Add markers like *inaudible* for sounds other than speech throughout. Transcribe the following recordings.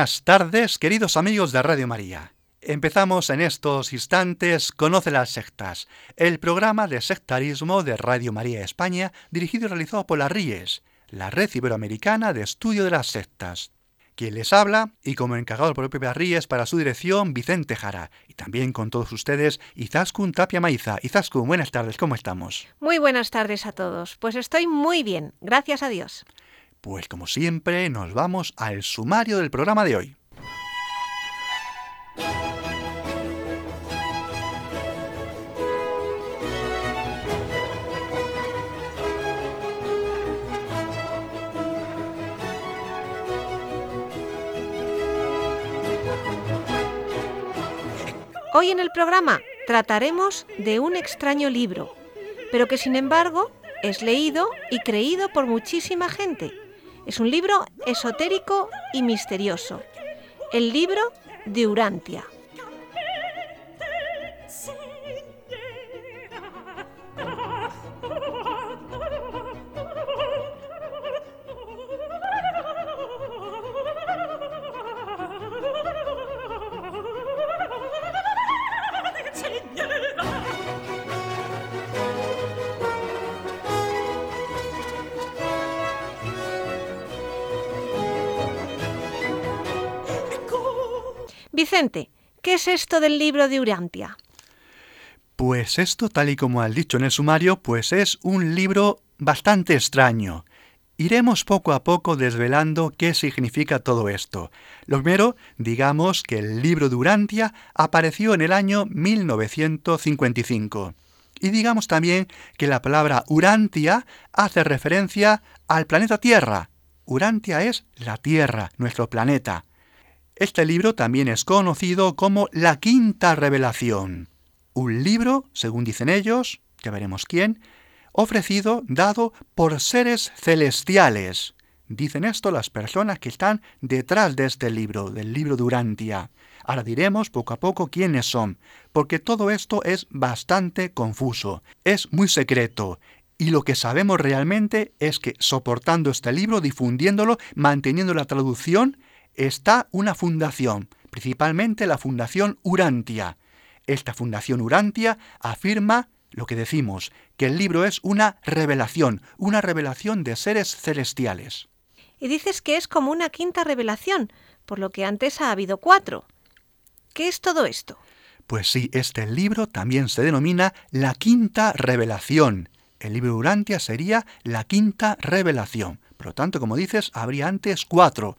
Buenas tardes, queridos amigos de Radio María. Empezamos en estos instantes Conoce las sectas, el programa de sectarismo de Radio María España, dirigido y realizado por la RIES, la Red Iberoamericana de Estudio de las Sectas. Quien les habla, y como encargado por propio RIES para su dirección, Vicente Jara. Y también con todos ustedes, Izaskun Tapia Maiza. Izaskun, buenas tardes, ¿cómo estamos? Muy buenas tardes a todos. Pues estoy muy bien, gracias a Dios. Pues como siempre, nos vamos al sumario del programa de hoy. Hoy en el programa trataremos de un extraño libro, pero que sin embargo es leído y creído por muchísima gente. Es un libro esotérico y misterioso. El libro de Urantia. ¿Qué es esto del libro de Urantia? Pues esto, tal y como has dicho en el sumario, pues es un libro bastante extraño. Iremos poco a poco desvelando qué significa todo esto. Lo primero, digamos que el libro de Urantia apareció en el año 1955. Y digamos también que la palabra Urantia hace referencia al planeta Tierra. Urantia es la Tierra, nuestro planeta. Este libro también es conocido como la Quinta Revelación. Un libro, según dicen ellos, ya veremos quién, ofrecido, dado por seres celestiales. Dicen esto las personas que están detrás de este libro, del libro Durantia. Ahora diremos poco a poco quiénes son, porque todo esto es bastante confuso, es muy secreto, y lo que sabemos realmente es que soportando este libro, difundiéndolo, manteniendo la traducción, está una fundación, principalmente la Fundación Urantia. Esta Fundación Urantia afirma lo que decimos, que el libro es una revelación, una revelación de seres celestiales. Y dices que es como una quinta revelación, por lo que antes ha habido cuatro. ¿Qué es todo esto? Pues sí, este libro también se denomina la quinta revelación. El libro Urantia sería la quinta revelación. Por lo tanto, como dices, habría antes cuatro.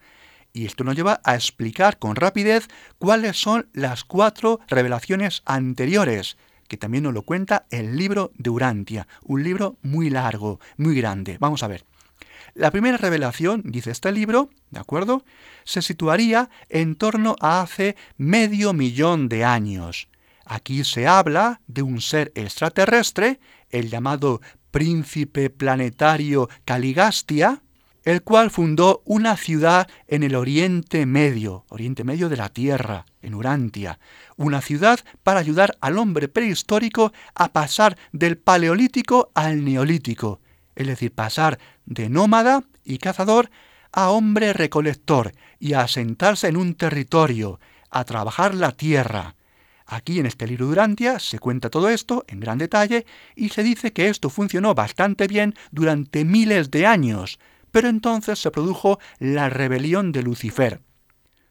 Y esto nos lleva a explicar con rapidez cuáles son las cuatro revelaciones anteriores, que también nos lo cuenta el libro de Urantia, un libro muy largo, muy grande. Vamos a ver. La primera revelación, dice este libro, ¿de acuerdo? Se situaría en torno a hace medio millón de años. Aquí se habla de un ser extraterrestre, el llamado príncipe planetario Caligastia, el cual fundó una ciudad en el Oriente Medio, Oriente Medio de la Tierra, en Urantia, una ciudad para ayudar al hombre prehistórico a pasar del Paleolítico al Neolítico, es decir, pasar de nómada y cazador a hombre recolector y a asentarse en un territorio, a trabajar la tierra. Aquí en este libro de Urantia se cuenta todo esto en gran detalle y se dice que esto funcionó bastante bien durante miles de años, pero entonces se produjo la rebelión de Lucifer.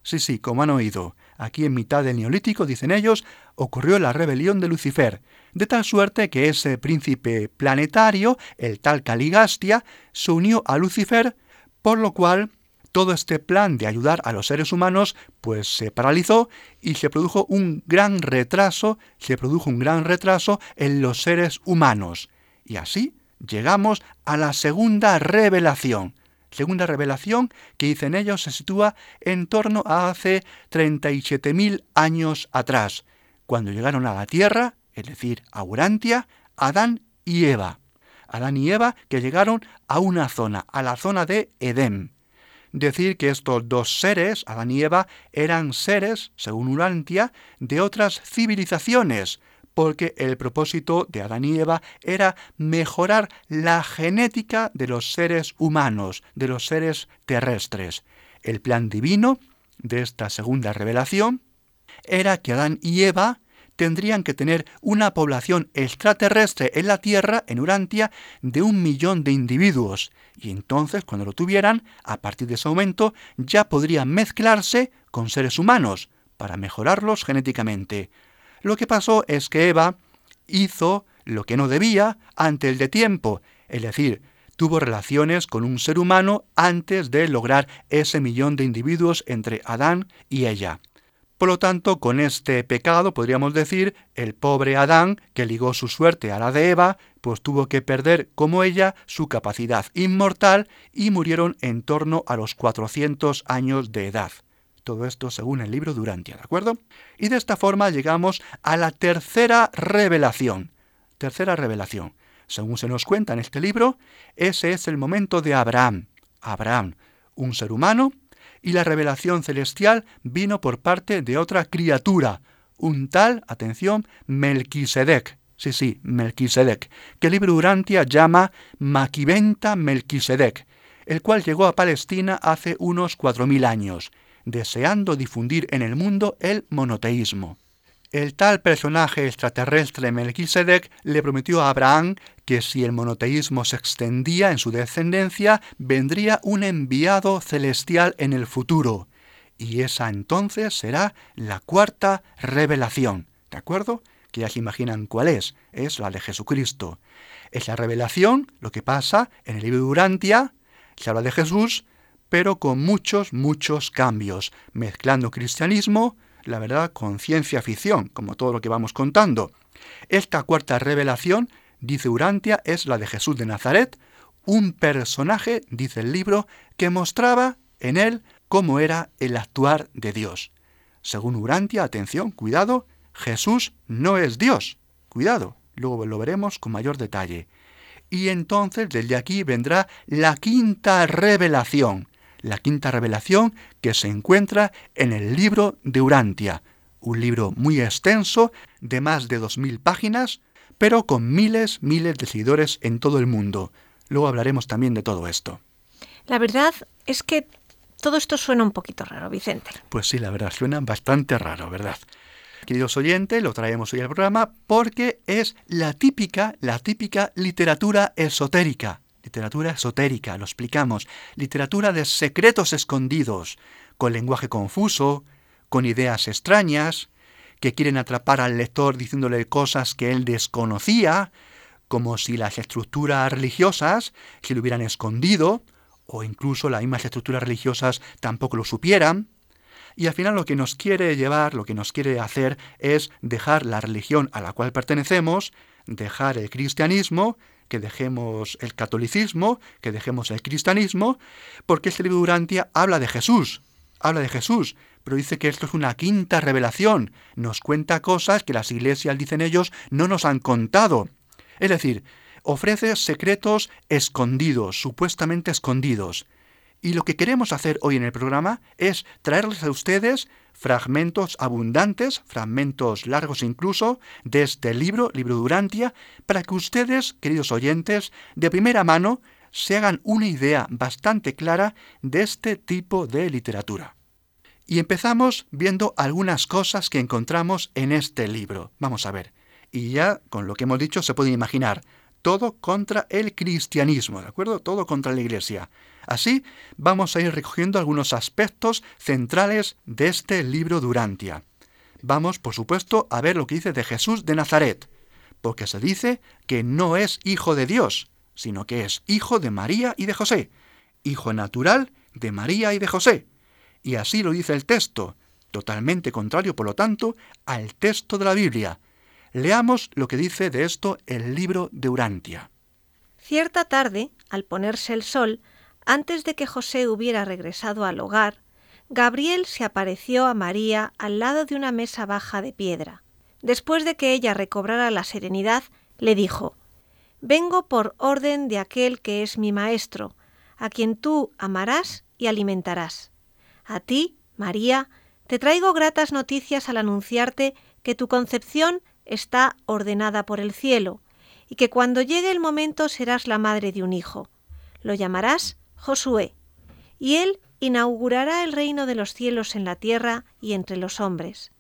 Sí, sí, como han oído, aquí en mitad del Neolítico, dicen ellos, ocurrió la rebelión de Lucifer, de tal suerte que ese príncipe planetario, el tal Caligastia, se unió a Lucifer, por lo cual todo este plan de ayudar a los seres humanos pues se paralizó y se produjo un gran retraso, se produjo un gran retraso en los seres humanos. Y así llegamos a la segunda revelación. Segunda revelación que dicen ellos se sitúa en torno a hace 37.000 años atrás, cuando llegaron a la tierra, es decir, a Urantia, Adán y Eva. Adán y Eva que llegaron a una zona, a la zona de Edén. Decir que estos dos seres, Adán y Eva, eran seres, según Urantia, de otras civilizaciones, porque el propósito de Adán y Eva era mejorar la genética de los seres humanos, de los seres terrestres. El plan divino de esta segunda revelación era que Adán y Eva tendrían que tener una población extraterrestre en la Tierra, en Urantia, de un millón de individuos. Y entonces, cuando lo tuvieran, a partir de ese momento, ya podrían mezclarse con seres humanos para mejorarlos genéticamente. Lo que pasó es que Eva hizo lo que no debía ante el de tiempo, es decir, tuvo relaciones con un ser humano antes de lograr ese millón de individuos entre Adán y ella. Por lo tanto, con este pecado podríamos decir, el pobre Adán, que ligó su suerte a la de Eva, pues tuvo que perder como ella su capacidad inmortal y murieron en torno a los 400 años de edad. Todo esto según el libro Durantia, ¿de acuerdo? Y de esta forma llegamos a la tercera revelación. Tercera revelación. Según se nos cuenta en este libro, ese es el momento de Abraham. Abraham, un ser humano y la revelación celestial vino por parte de otra criatura, un tal, atención, Melquisedec. Sí, sí, Melquisedec, que el libro Urantia llama Maquiventa Melquisedec, el cual llegó a Palestina hace unos cuatro mil años, deseando difundir en el mundo el monoteísmo. El tal personaje extraterrestre Melquisedec le prometió a Abraham que si el monoteísmo se extendía en su descendencia, vendría un enviado celestial en el futuro. Y esa entonces será la cuarta revelación. ¿De acuerdo? Que ya se imaginan cuál es. Es la de Jesucristo. Esa revelación, lo que pasa en el libro de Urantia, se habla de Jesús, pero con muchos, muchos cambios, mezclando cristianismo, la verdad, con ciencia ficción, como todo lo que vamos contando. Esta cuarta revelación, dice Urantia, es la de Jesús de Nazaret, un personaje, dice el libro, que mostraba en él cómo era el actuar de Dios. Según Urantia, atención, cuidado, Jesús no es Dios. Cuidado, luego lo veremos con mayor detalle. Y entonces desde aquí vendrá la quinta revelación, la quinta revelación que se encuentra en el libro de Urantia, un libro muy extenso de más de 2.000 páginas, pero con miles, miles de seguidores en todo el mundo. Luego hablaremos también de todo esto. La verdad es que todo esto suena un poquito raro, Vicente. Pues sí, la verdad, suena bastante raro, ¿verdad? Queridos oyentes, lo traemos hoy al programa porque es la típica, la típica literatura esotérica literatura esotérica, lo explicamos, literatura de secretos escondidos, con lenguaje confuso, con ideas extrañas, que quieren atrapar al lector diciéndole cosas que él desconocía, como si las estructuras religiosas se lo hubieran escondido, o incluso las mismas estructuras religiosas tampoco lo supieran. Y al final lo que nos quiere llevar, lo que nos quiere hacer es dejar la religión a la cual pertenecemos, dejar el cristianismo que dejemos el catolicismo, que dejemos el cristianismo, porque este libro Durantia habla de Jesús, habla de Jesús, pero dice que esto es una quinta revelación, nos cuenta cosas que las iglesias, dicen ellos, no nos han contado. Es decir, ofrece secretos escondidos, supuestamente escondidos. Y lo que queremos hacer hoy en el programa es traerles a ustedes fragmentos abundantes, fragmentos largos incluso, de este libro, libro Durantia, para que ustedes, queridos oyentes, de primera mano se hagan una idea bastante clara de este tipo de literatura. Y empezamos viendo algunas cosas que encontramos en este libro. Vamos a ver. Y ya con lo que hemos dicho se puede imaginar todo contra el cristianismo, ¿de acuerdo? Todo contra la Iglesia. Así vamos a ir recogiendo algunos aspectos centrales de este libro Durantia. Vamos, por supuesto, a ver lo que dice de Jesús de Nazaret, porque se dice que no es hijo de Dios, sino que es hijo de María y de José, hijo natural de María y de José. Y así lo dice el texto, totalmente contrario, por lo tanto, al texto de la Biblia, Leamos lo que dice de esto el libro de Urantia. Cierta tarde, al ponerse el sol, antes de que José hubiera regresado al hogar, Gabriel se apareció a María al lado de una mesa baja de piedra. Después de que ella recobrara la serenidad, le dijo Vengo por orden de aquel que es mi maestro, a quien tú amarás y alimentarás. A ti, María, te traigo gratas noticias al anunciarte que tu concepción está ordenada por el cielo, y que cuando llegue el momento serás la madre de un hijo. Lo llamarás Josué, y él inaugurará el reino de los cielos en la tierra y entre los hombres.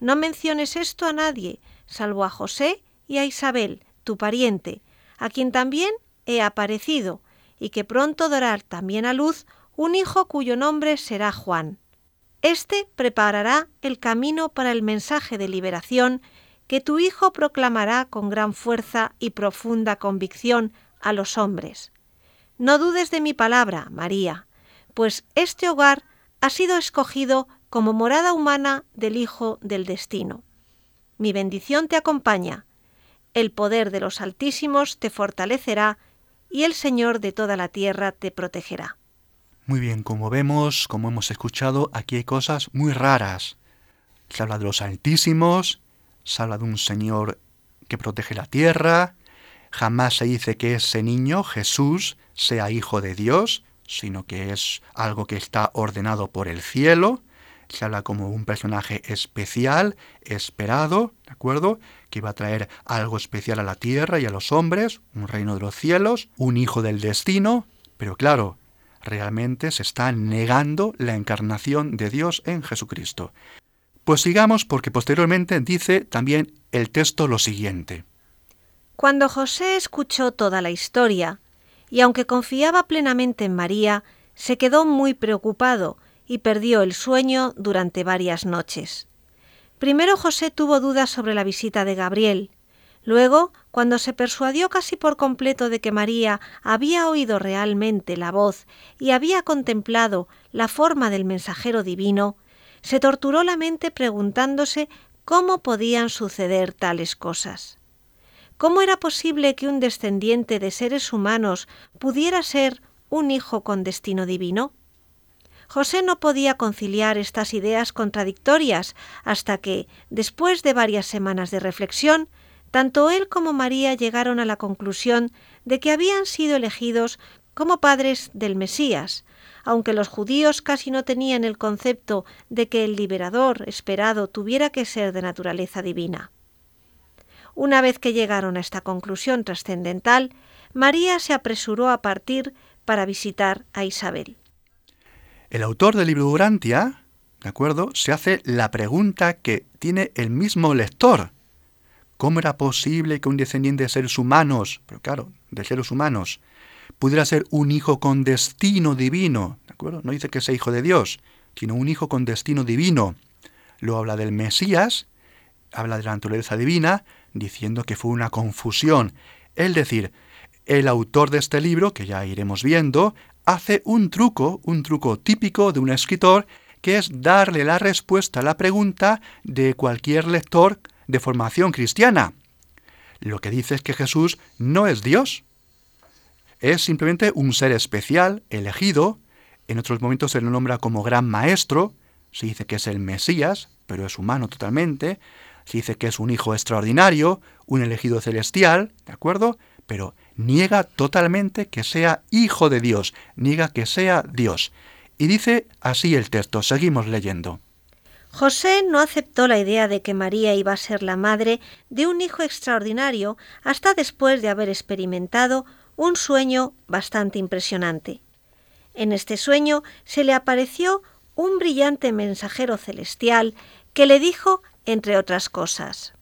No menciones esto a nadie, salvo a José y a Isabel, tu pariente, a quien también he aparecido, y que pronto dará también a luz un hijo cuyo nombre será Juan. Este preparará el camino para el mensaje de liberación que tu Hijo proclamará con gran fuerza y profunda convicción a los hombres. No dudes de mi palabra, María, pues este hogar ha sido escogido como morada humana del Hijo del Destino. Mi bendición te acompaña, el poder de los Altísimos te fortalecerá y el Señor de toda la tierra te protegerá. Muy bien, como vemos, como hemos escuchado, aquí hay cosas muy raras. Se habla de los Altísimos, se habla de un Señor que protege la tierra, jamás se dice que ese niño, Jesús, sea hijo de Dios, sino que es algo que está ordenado por el cielo, se habla como un personaje especial, esperado, ¿de acuerdo? Que va a traer algo especial a la tierra y a los hombres, un reino de los cielos, un hijo del destino, pero claro, realmente se está negando la encarnación de Dios en Jesucristo. Pues sigamos porque posteriormente dice también el texto lo siguiente. Cuando José escuchó toda la historia, y aunque confiaba plenamente en María, se quedó muy preocupado y perdió el sueño durante varias noches. Primero José tuvo dudas sobre la visita de Gabriel. Luego, cuando se persuadió casi por completo de que María había oído realmente la voz y había contemplado la forma del mensajero divino, se torturó la mente preguntándose cómo podían suceder tales cosas. ¿Cómo era posible que un descendiente de seres humanos pudiera ser un hijo con destino divino? José no podía conciliar estas ideas contradictorias hasta que, después de varias semanas de reflexión, tanto él como María llegaron a la conclusión de que habían sido elegidos como padres del Mesías, aunque los judíos casi no tenían el concepto de que el liberador esperado tuviera que ser de naturaleza divina. Una vez que llegaron a esta conclusión trascendental, María se apresuró a partir para visitar a Isabel. El autor del libro Durantia, ¿de acuerdo?, se hace la pregunta que tiene el mismo lector. ¿Cómo era posible que un descendiente de seres humanos, pero claro, de seres humanos, pudiera ser un hijo con destino divino? ¿De acuerdo? No dice que sea hijo de Dios, sino un hijo con destino divino. Lo habla del Mesías, habla de la naturaleza divina, diciendo que fue una confusión. Es decir, el autor de este libro, que ya iremos viendo, hace un truco, un truco típico de un escritor, que es darle la respuesta a la pregunta de cualquier lector de formación cristiana. Lo que dice es que Jesús no es Dios. Es simplemente un ser especial, elegido. En otros momentos se le nombra como gran maestro. Se dice que es el Mesías, pero es humano totalmente. Se dice que es un hijo extraordinario, un elegido celestial, ¿de acuerdo? Pero niega totalmente que sea hijo de Dios, niega que sea Dios. Y dice así el texto, seguimos leyendo. José no aceptó la idea de que María iba a ser la madre de un hijo extraordinario hasta después de haber experimentado un sueño bastante impresionante. En este sueño se le apareció un brillante mensajero celestial que le dijo, entre otras cosas,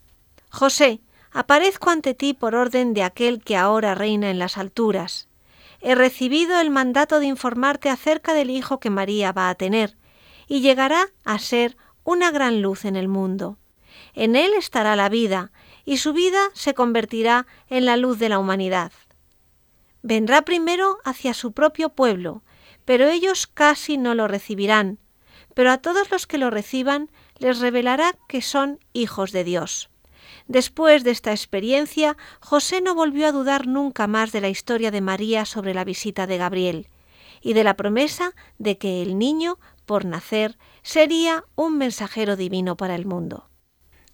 José, aparezco ante ti por orden de aquel que ahora reina en las alturas. He recibido el mandato de informarte acerca del hijo que María va a tener, y llegará a ser una gran luz en el mundo. En él estará la vida, y su vida se convertirá en la luz de la humanidad. Vendrá primero hacia su propio pueblo, pero ellos casi no lo recibirán, pero a todos los que lo reciban les revelará que son hijos de Dios Después de esta experiencia, José no volvió a dudar nunca más de la historia de María sobre la visita de Gabriel y de la promesa de que el niño, por nacer, sería un mensajero divino para el mundo.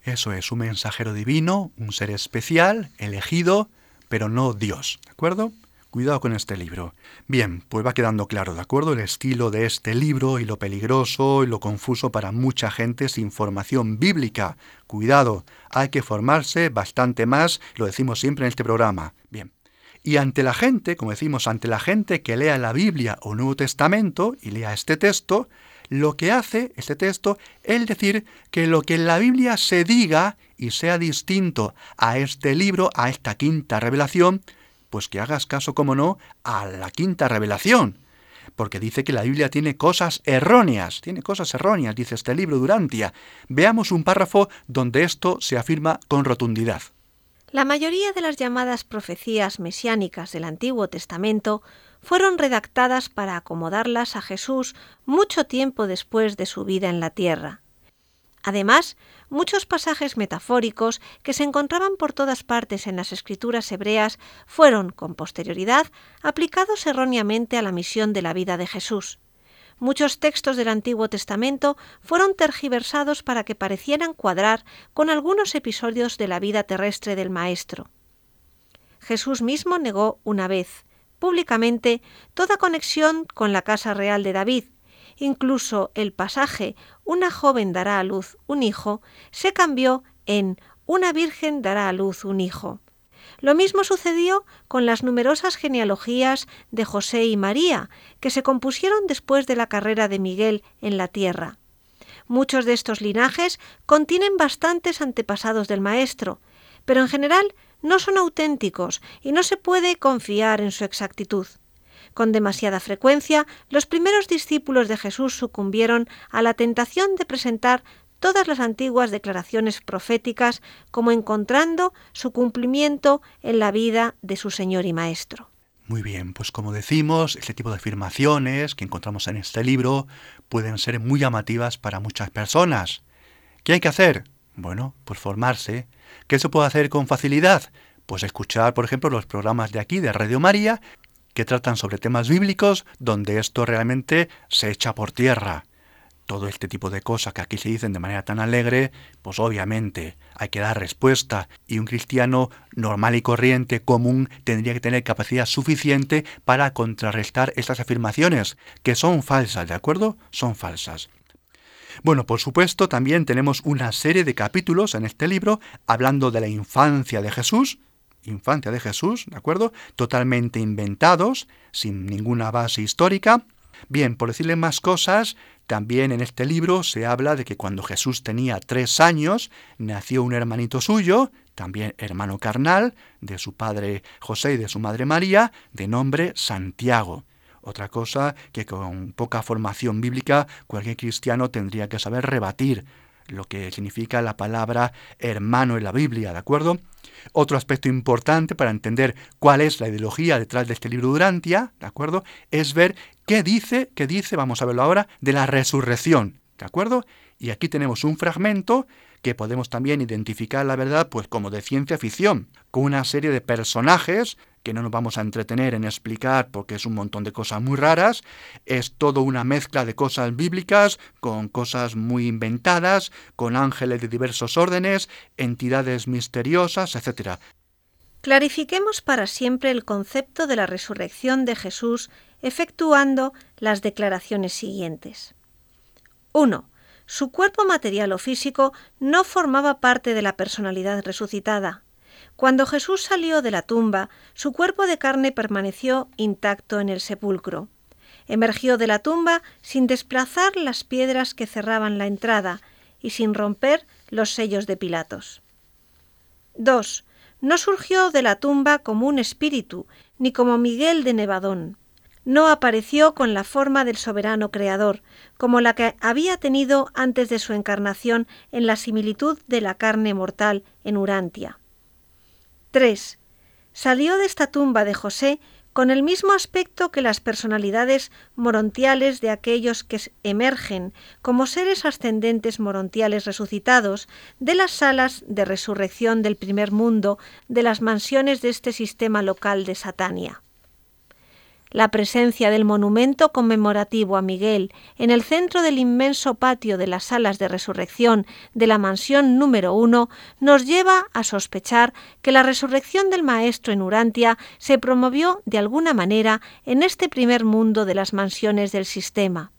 Eso es, un mensajero divino, un ser especial, elegido, pero no Dios, ¿de acuerdo? Cuidado con este libro. Bien, pues va quedando claro, ¿de acuerdo? El estilo de este libro y lo peligroso y lo confuso para mucha gente sin formación bíblica. Cuidado, hay que formarse bastante más, lo decimos siempre en este programa. Bien. Y ante la gente, como decimos, ante la gente que lea la Biblia o Nuevo Testamento y lea este texto, lo que hace este texto es decir que lo que en la Biblia se diga y sea distinto a este libro, a esta quinta revelación, pues que hagas caso, como no, a la quinta revelación, porque dice que la Biblia tiene cosas erróneas, tiene cosas erróneas, dice este libro Durantia. Veamos un párrafo donde esto se afirma con rotundidad. La mayoría de las llamadas profecías mesiánicas del Antiguo Testamento fueron redactadas para acomodarlas a Jesús mucho tiempo después de su vida en la tierra. Además, muchos pasajes metafóricos que se encontraban por todas partes en las escrituras hebreas fueron, con posterioridad, aplicados erróneamente a la misión de la vida de Jesús. Muchos textos del Antiguo Testamento fueron tergiversados para que parecieran cuadrar con algunos episodios de la vida terrestre del Maestro. Jesús mismo negó una vez, públicamente, toda conexión con la casa real de David, Incluso el pasaje Una joven dará a luz un hijo se cambió en Una virgen dará a luz un hijo. Lo mismo sucedió con las numerosas genealogías de José y María, que se compusieron después de la carrera de Miguel en la tierra. Muchos de estos linajes contienen bastantes antepasados del Maestro, pero en general no son auténticos y no se puede confiar en su exactitud. Con demasiada frecuencia, los primeros discípulos de Jesús sucumbieron a la tentación de presentar todas las antiguas declaraciones proféticas como encontrando su cumplimiento en la vida de su Señor y Maestro. Muy bien, pues como decimos, este tipo de afirmaciones que encontramos en este libro pueden ser muy llamativas para muchas personas. ¿Qué hay que hacer? Bueno, pues formarse. ¿Qué se puede hacer con facilidad? Pues escuchar, por ejemplo, los programas de aquí de Radio María que tratan sobre temas bíblicos donde esto realmente se echa por tierra. Todo este tipo de cosas que aquí se dicen de manera tan alegre, pues obviamente hay que dar respuesta y un cristiano normal y corriente, común, tendría que tener capacidad suficiente para contrarrestar estas afirmaciones, que son falsas, ¿de acuerdo? Son falsas. Bueno, por supuesto, también tenemos una serie de capítulos en este libro hablando de la infancia de Jesús, infancia de Jesús, ¿de acuerdo? Totalmente inventados, sin ninguna base histórica. Bien, por decirle más cosas, también en este libro se habla de que cuando Jesús tenía tres años, nació un hermanito suyo, también hermano carnal, de su padre José y de su madre María, de nombre Santiago. Otra cosa que con poca formación bíblica cualquier cristiano tendría que saber rebatir lo que significa la palabra hermano en la Biblia, ¿de acuerdo? Otro aspecto importante para entender cuál es la ideología detrás de este libro Durantia, ¿de acuerdo? Es ver qué dice, qué dice, vamos a verlo ahora, de la resurrección, ¿de acuerdo? Y aquí tenemos un fragmento que podemos también identificar la verdad pues como de ciencia ficción, con una serie de personajes que no nos vamos a entretener en explicar porque es un montón de cosas muy raras, es todo una mezcla de cosas bíblicas con cosas muy inventadas, con ángeles de diversos órdenes, entidades misteriosas, etc. Clarifiquemos para siempre el concepto de la resurrección de Jesús efectuando las declaraciones siguientes. 1. Su cuerpo material o físico no formaba parte de la personalidad resucitada. Cuando Jesús salió de la tumba, su cuerpo de carne permaneció intacto en el sepulcro. Emergió de la tumba sin desplazar las piedras que cerraban la entrada y sin romper los sellos de Pilatos. 2. No surgió de la tumba como un espíritu, ni como Miguel de Nevadón. No apareció con la forma del soberano creador, como la que había tenido antes de su encarnación en la similitud de la carne mortal en Urantia. 3. Salió de esta tumba de José con el mismo aspecto que las personalidades morontiales de aquellos que emergen como seres ascendentes morontiales resucitados de las salas de resurrección del primer mundo de las mansiones de este sistema local de Satania. La presencia del monumento conmemorativo a Miguel en el centro del inmenso patio de las salas de resurrección de la mansión número uno nos lleva a sospechar que la resurrección del Maestro en Urantia se promovió de alguna manera en este primer mundo de las mansiones del sistema.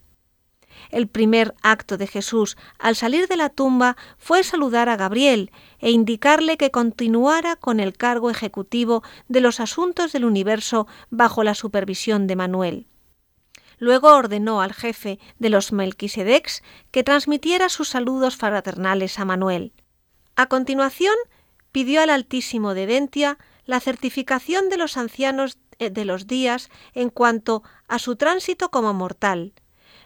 El primer acto de Jesús al salir de la tumba fue saludar a Gabriel e indicarle que continuara con el cargo ejecutivo de los asuntos del universo bajo la supervisión de Manuel. Luego ordenó al jefe de los Melquisedecs que transmitiera sus saludos fraternales a Manuel. A continuación, pidió al Altísimo de Dentia la certificación de los ancianos eh, de los días en cuanto a su tránsito como mortal,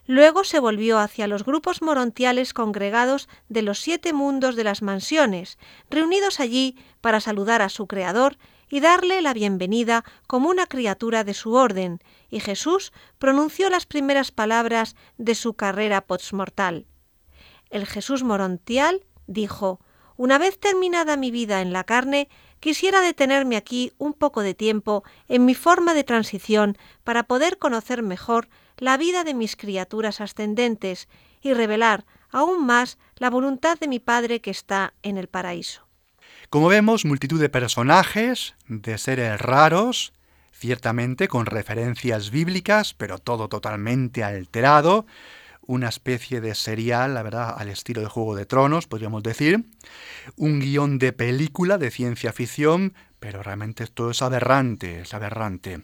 Luego se volvió hacia los grupos morontiales congregados de los siete mundos de las mansiones, reunidos allí para saludar a su Creador y darle la bienvenida como una criatura de su orden, y Jesús pronunció las primeras palabras de su carrera postmortal. El Jesús morontial dijo, Una vez terminada mi vida en la carne, quisiera detenerme aquí un poco de tiempo en mi forma de transición para poder conocer mejor la vida de mis criaturas ascendentes y revelar aún más la voluntad de mi Padre que está en el paraíso. Como vemos, multitud de personajes, de seres raros, ciertamente con referencias bíblicas, pero todo totalmente alterado, una especie de serial, la verdad, al estilo de Juego de Tronos, podríamos decir, un guion de película de ciencia ficción, pero realmente esto es aberrante, es aberrante.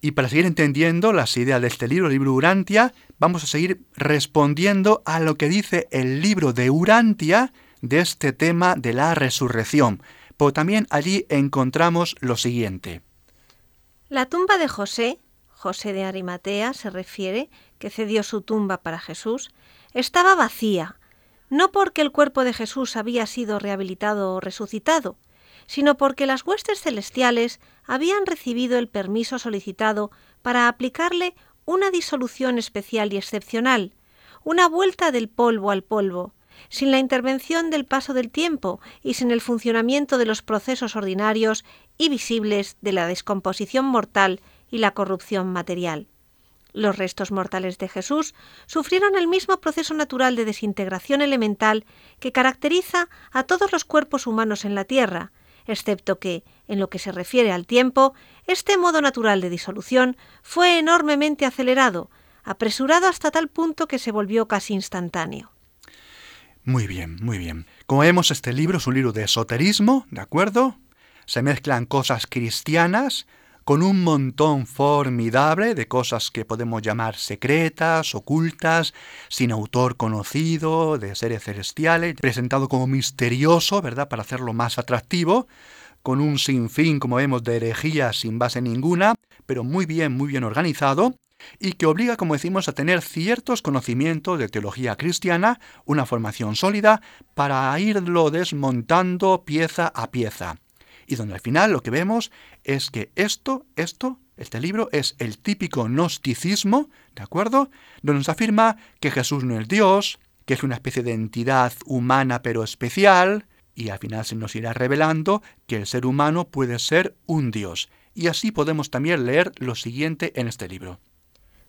Y para seguir entendiendo las ideas de este libro, el libro Urantia, vamos a seguir respondiendo a lo que dice el libro de Urantia de este tema de la resurrección. Pero también allí encontramos lo siguiente. La tumba de José, José de Arimatea se refiere, que cedió su tumba para Jesús, estaba vacía, no porque el cuerpo de Jesús había sido rehabilitado o resucitado, sino porque las huestes celestiales habían recibido el permiso solicitado para aplicarle una disolución especial y excepcional, una vuelta del polvo al polvo, sin la intervención del paso del tiempo y sin el funcionamiento de los procesos ordinarios y visibles de la descomposición mortal y la corrupción material. Los restos mortales de Jesús sufrieron el mismo proceso natural de desintegración elemental que caracteriza a todos los cuerpos humanos en la Tierra, excepto que, en lo que se refiere al tiempo, este modo natural de disolución fue enormemente acelerado, apresurado hasta tal punto que se volvió casi instantáneo. Muy bien, muy bien. Como vemos, este libro es un libro de esoterismo, ¿de acuerdo? Se mezclan cosas cristianas con un montón formidable de cosas que podemos llamar secretas, ocultas, sin autor conocido, de seres celestiales, presentado como misterioso, ¿verdad? Para hacerlo más atractivo, con un sinfín, como vemos, de herejías sin base ninguna, pero muy bien, muy bien organizado, y que obliga, como decimos, a tener ciertos conocimientos de teología cristiana, una formación sólida, para irlo desmontando pieza a pieza y donde al final lo que vemos es que esto, esto, este libro es el típico gnosticismo, ¿de acuerdo? Donde nos afirma que Jesús no es Dios, que es una especie de entidad humana pero especial, y al final se nos irá revelando que el ser humano puede ser un Dios. Y así podemos también leer lo siguiente en este libro.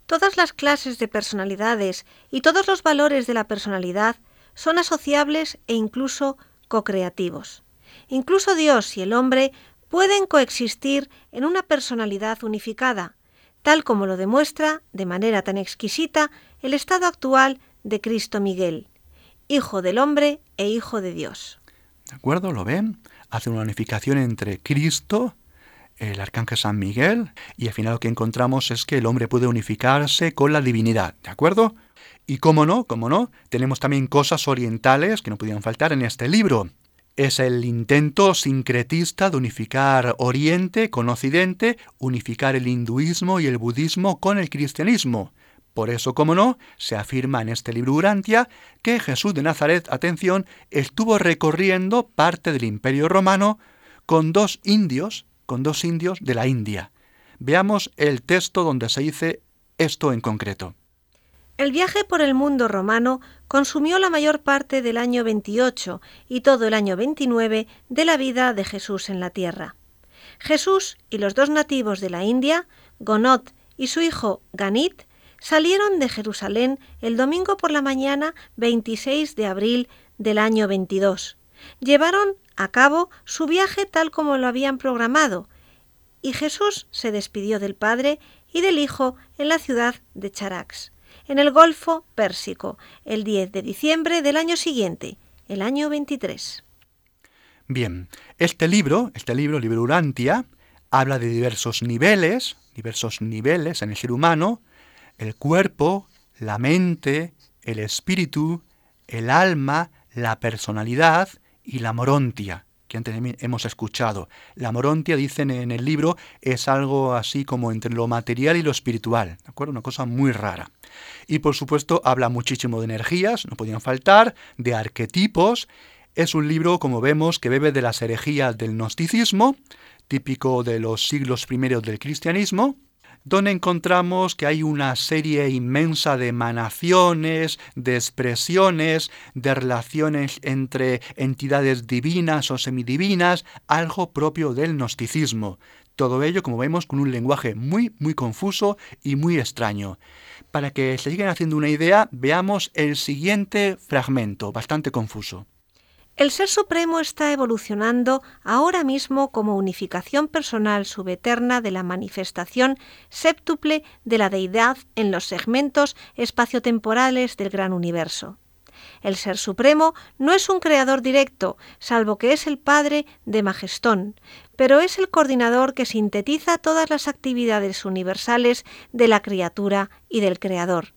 Todas las clases de personalidades y todos los valores de la personalidad son asociables e incluso co-creativos. Incluso Dios y el hombre pueden coexistir en una personalidad unificada, tal como lo demuestra, de manera tan exquisita, el estado actual de Cristo Miguel, Hijo del hombre e Hijo de Dios. ¿De acuerdo? ¿Lo ven? Hace una unificación entre Cristo, el arcángel San Miguel, y al final lo que encontramos es que el hombre puede unificarse con la divinidad, ¿de acuerdo? Y cómo no, cómo no, tenemos también cosas orientales que no podían faltar en este libro es el intento sincretista de unificar Oriente con Occidente, unificar el hinduismo y el budismo con el cristianismo. Por eso, como no, se afirma en este libro Urantia que Jesús de Nazaret, atención, estuvo recorriendo parte del imperio romano con dos indios, con dos indios de la India. Veamos el texto donde se dice esto en concreto. El viaje por el mundo romano consumió la mayor parte del año 28 y todo el año 29 de la vida de Jesús en la tierra. Jesús y los dos nativos de la India, Gonot y su hijo Ganit, salieron de Jerusalén el domingo por la mañana 26 de abril del año 22. Llevaron a cabo su viaje tal como lo habían programado, y Jesús se despidió del Padre y del Hijo en la ciudad de Charax en el Golfo Pérsico el 10 de diciembre del año siguiente, el año 23. Bien, este libro, este libro, Libro Urantia, habla de diversos niveles, diversos niveles en el ser humano, el cuerpo, la mente, el espíritu, el alma, la personalidad y la morontia que antes hemos escuchado. La morontia, dicen en el libro, es algo así como entre lo material y lo espiritual, ¿de acuerdo? Una cosa muy rara. Y por supuesto habla muchísimo de energías, no podían faltar, de arquetipos. Es un libro, como vemos, que bebe de las herejías del gnosticismo, típico de los siglos primeros del cristianismo, donde encontramos que hay una serie inmensa de emanaciones, de expresiones, de relaciones entre entidades divinas o semidivinas, algo propio del gnosticismo. Todo ello, como vemos, con un lenguaje muy, muy confuso y muy extraño. Para que se sigan haciendo una idea, veamos el siguiente fragmento, bastante confuso. El Ser Supremo está evolucionando ahora mismo como unificación personal subeterna de la manifestación séptuple de la deidad en los segmentos espaciotemporales del gran universo. El Ser Supremo no es un creador directo, salvo que es el Padre de Majestón, pero es el coordinador que sintetiza todas las actividades universales de la criatura y del Creador.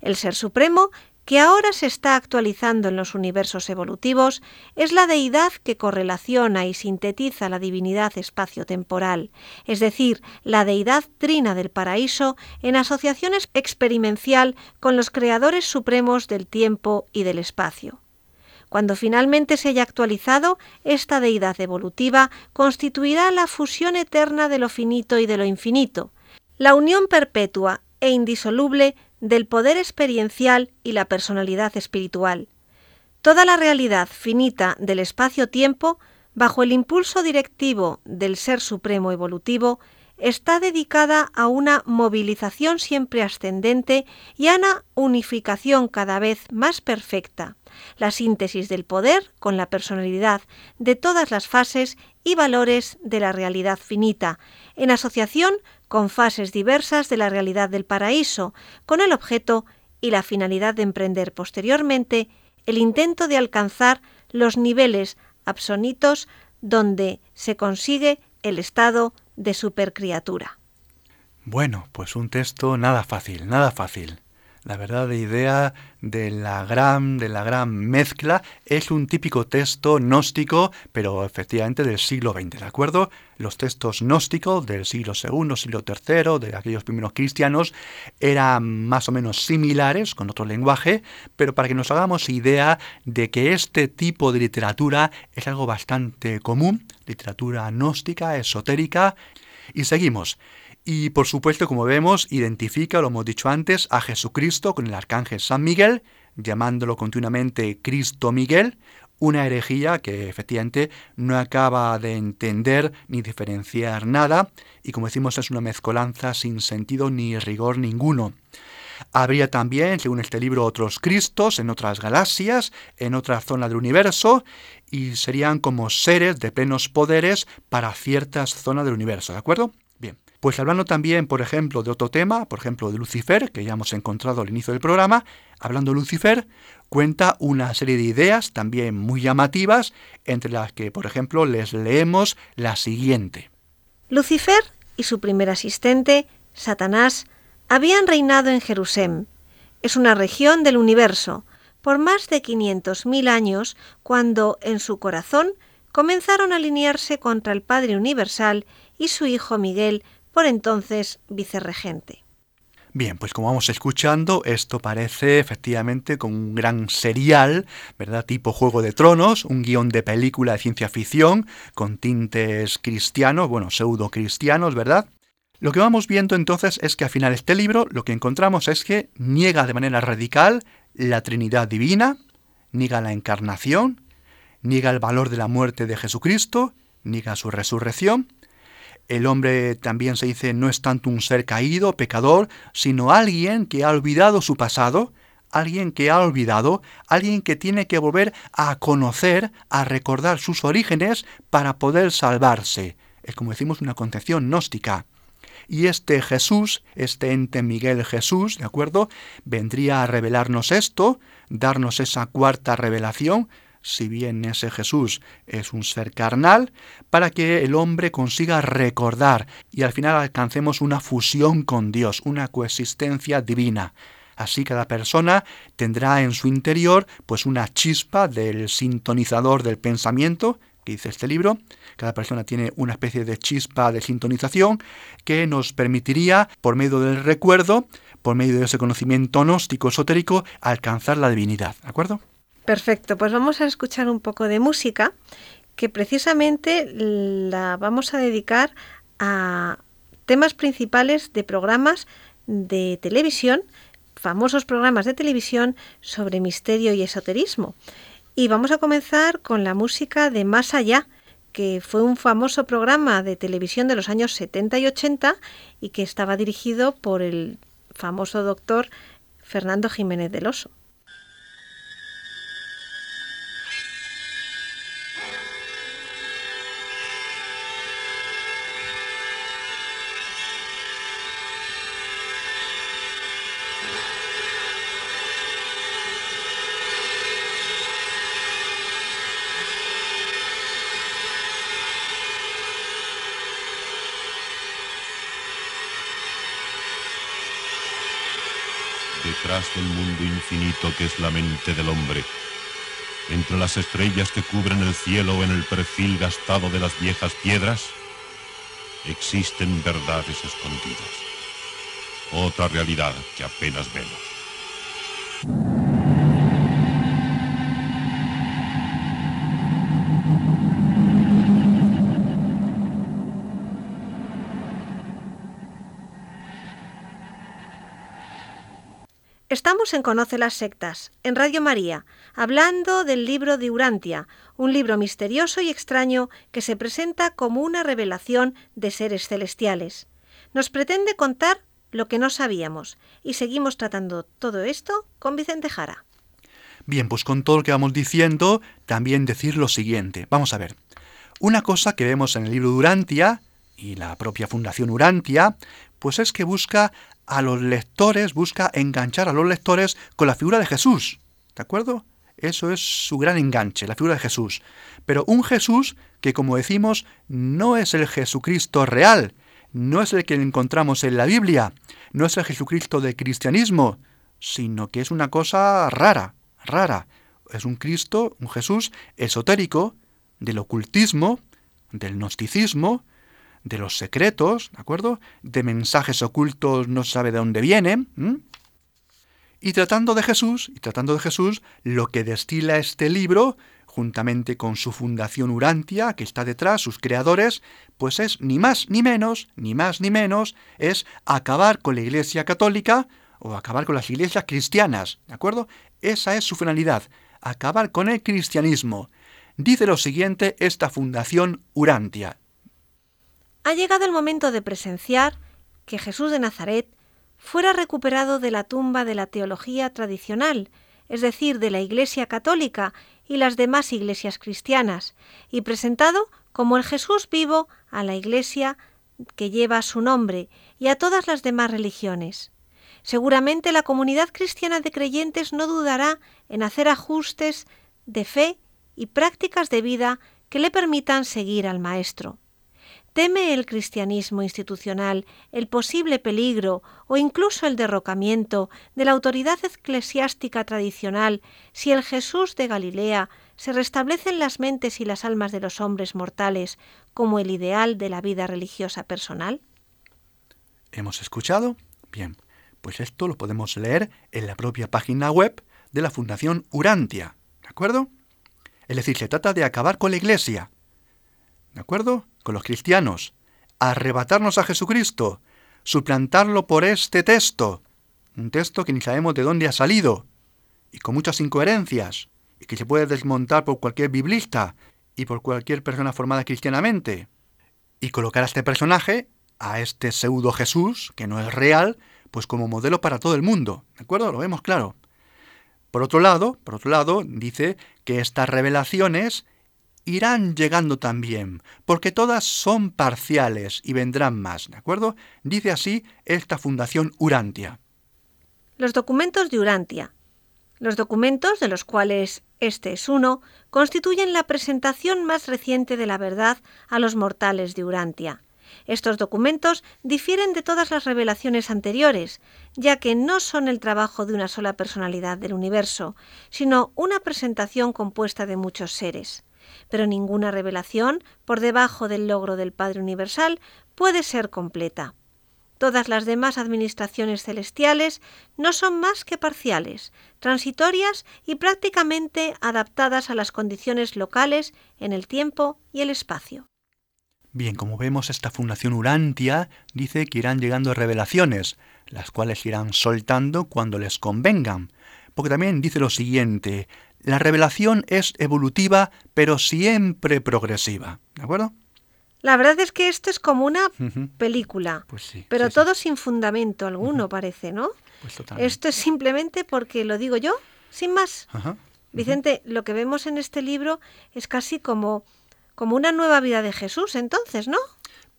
El Ser Supremo que ahora se está actualizando en los universos evolutivos, es la deidad que correlaciona y sintetiza la divinidad espacio-temporal, es decir, la deidad trina del paraíso en asociación experimencial con los creadores supremos del tiempo y del espacio. Cuando finalmente se haya actualizado, esta deidad evolutiva constituirá la fusión eterna de lo finito y de lo infinito, la unión perpetua e indisoluble del poder experiencial y la personalidad espiritual. Toda la realidad finita del espacio-tiempo, bajo el impulso directivo del Ser Supremo Evolutivo, está dedicada a una movilización siempre ascendente y a una unificación cada vez más perfecta, la síntesis del poder con la personalidad de todas las fases y valores de la realidad finita, en asociación con fases diversas de la realidad del paraíso, con el objeto y la finalidad de emprender posteriormente el intento de alcanzar los niveles absonitos donde se consigue el estado de supercriatura. Bueno, pues un texto nada fácil, nada fácil. La verdad de idea de la gran, de la gran mezcla es un típico texto gnóstico, pero efectivamente del siglo XX, ¿de acuerdo? Los textos gnósticos del siglo II, siglo III, de aquellos primeros cristianos, eran más o menos similares, con otro lenguaje, pero para que nos hagamos idea de que este tipo de literatura es algo bastante común, literatura gnóstica, esotérica, y seguimos. Y por supuesto, como vemos, identifica, lo hemos dicho antes, a Jesucristo con el arcángel San Miguel, llamándolo continuamente Cristo Miguel, una herejía que efectivamente no acaba de entender ni diferenciar nada, y como decimos es una mezcolanza sin sentido ni rigor ninguno. Habría también, según este libro, otros Cristos en otras galaxias, en otra zona del universo, y serían como seres de plenos poderes para ciertas zonas del universo, ¿de acuerdo? Pues hablando también, por ejemplo, de otro tema, por ejemplo, de Lucifer, que ya hemos encontrado al inicio del programa, hablando de Lucifer, cuenta una serie de ideas también muy llamativas, entre las que, por ejemplo, les leemos la siguiente. Lucifer y su primer asistente, Satanás, habían reinado en Jerusalén. Es una región del universo, por más de 500.000 años, cuando en su corazón comenzaron a alinearse contra el Padre Universal y su Hijo Miguel por entonces vicerregente. Bien, pues como vamos escuchando, esto parece efectivamente como un gran serial, ¿verdad? Tipo Juego de Tronos, un guion de película de ciencia ficción con tintes cristianos, bueno, pseudo cristianos, ¿verdad? Lo que vamos viendo entonces es que al final este libro lo que encontramos es que niega de manera radical la Trinidad divina, niega la encarnación, niega el valor de la muerte de Jesucristo, niega su resurrección. El hombre también se dice no es tanto un ser caído, pecador, sino alguien que ha olvidado su pasado, alguien que ha olvidado, alguien que tiene que volver a conocer, a recordar sus orígenes para poder salvarse. Es como decimos una concepción gnóstica. Y este Jesús, este ente Miguel Jesús, ¿de acuerdo? Vendría a revelarnos esto, darnos esa cuarta revelación, si bien ese Jesús es un ser carnal, para que el hombre consiga recordar y al final alcancemos una fusión con Dios, una coexistencia divina. Así cada persona tendrá en su interior pues una chispa del sintonizador del pensamiento, que dice este libro. Cada persona tiene una especie de chispa de sintonización que nos permitiría, por medio del recuerdo, por medio de ese conocimiento gnóstico esotérico, alcanzar la divinidad. ¿De acuerdo? Perfecto, pues vamos a escuchar un poco de música que precisamente la vamos a dedicar a temas principales de programas de televisión, famosos programas de televisión sobre misterio y esoterismo. Y vamos a comenzar con la música de Más Allá, que fue un famoso programa de televisión de los años 70 y 80 y que estaba dirigido por el famoso doctor Fernando Jiménez del Oso. Del mundo infinito que es la mente del hombre, entre las estrellas que cubren el cielo en el perfil gastado de las viejas piedras, existen verdades escondidas, otra realidad que apenas vemos. Estamos en Conoce las Sectas, en Radio María, hablando del libro de Urantia, un libro misterioso y extraño que se presenta como una revelación de seres celestiales. Nos pretende contar lo que no sabíamos y seguimos tratando todo esto con Vicente Jara. Bien, pues con todo lo que vamos diciendo, también decir lo siguiente. Vamos a ver. Una cosa que vemos en el libro de Urantia y la propia Fundación Urantia, pues es que busca a los lectores, busca enganchar a los lectores con la figura de Jesús. ¿De acuerdo? Eso es su gran enganche, la figura de Jesús. Pero un Jesús que, como decimos, no es el Jesucristo real, no es el que encontramos en la Biblia, no es el Jesucristo del cristianismo, sino que es una cosa rara, rara. Es un Cristo, un Jesús esotérico, del ocultismo, del gnosticismo, de los secretos, ¿de acuerdo? De mensajes ocultos no sabe de dónde vienen. Y tratando de Jesús, y tratando de Jesús, lo que destila este libro, juntamente con su fundación Urantia, que está detrás, sus creadores, pues es ni más ni menos, ni más ni menos, es acabar con la Iglesia católica o acabar con las iglesias cristianas, ¿de acuerdo? Esa es su finalidad, acabar con el cristianismo. Dice lo siguiente esta fundación Urantia, ha llegado el momento de presenciar que Jesús de Nazaret fuera recuperado de la tumba de la teología tradicional, es decir, de la Iglesia católica y las demás iglesias cristianas, y presentado como el Jesús vivo a la Iglesia que lleva su nombre y a todas las demás religiones. Seguramente la comunidad cristiana de creyentes no dudará en hacer ajustes de fe y prácticas de vida que le permitan seguir al Maestro. ¿Teme el cristianismo institucional el posible peligro o incluso el derrocamiento de la autoridad eclesiástica tradicional si el Jesús de Galilea se restablece en las mentes y las almas de los hombres mortales como el ideal de la vida religiosa personal? ¿Hemos escuchado? Bien, pues esto lo podemos leer en la propia página web de la Fundación Urantia, ¿de acuerdo? Es decir, se trata de acabar con la Iglesia, ¿de acuerdo? Con los cristianos, arrebatarnos a Jesucristo, suplantarlo por este texto, un texto que ni sabemos de dónde ha salido, y con muchas incoherencias, y que se puede desmontar por cualquier biblista y por cualquier persona formada cristianamente, y colocar a este personaje, a este pseudo Jesús, que no es real, pues como modelo para todo el mundo, ¿de acuerdo? Lo vemos claro. Por otro lado, por otro lado, dice que estas revelaciones irán llegando también, porque todas son parciales y vendrán más, ¿de acuerdo? Dice así esta Fundación Urantia. Los documentos de Urantia. Los documentos, de los cuales este es uno, constituyen la presentación más reciente de la verdad a los mortales de Urantia. Estos documentos difieren de todas las revelaciones anteriores, ya que no son el trabajo de una sola personalidad del universo, sino una presentación compuesta de muchos seres pero ninguna revelación, por debajo del logro del Padre Universal, puede ser completa. Todas las demás administraciones celestiales no son más que parciales, transitorias y prácticamente adaptadas a las condiciones locales en el tiempo y el espacio. Bien, como vemos, esta Fundación Urantia dice que irán llegando revelaciones, las cuales irán soltando cuando les convengan. Porque también dice lo siguiente, la revelación es evolutiva, pero siempre progresiva. ¿De acuerdo? La verdad es que esto es como una película, pues sí, pero todo sin fundamento alguno parece, ¿no? Pues esto es simplemente porque lo digo yo, sin más. Vicente, lo que vemos en este libro es casi como, como una nueva vida de Jesús, entonces, ¿no?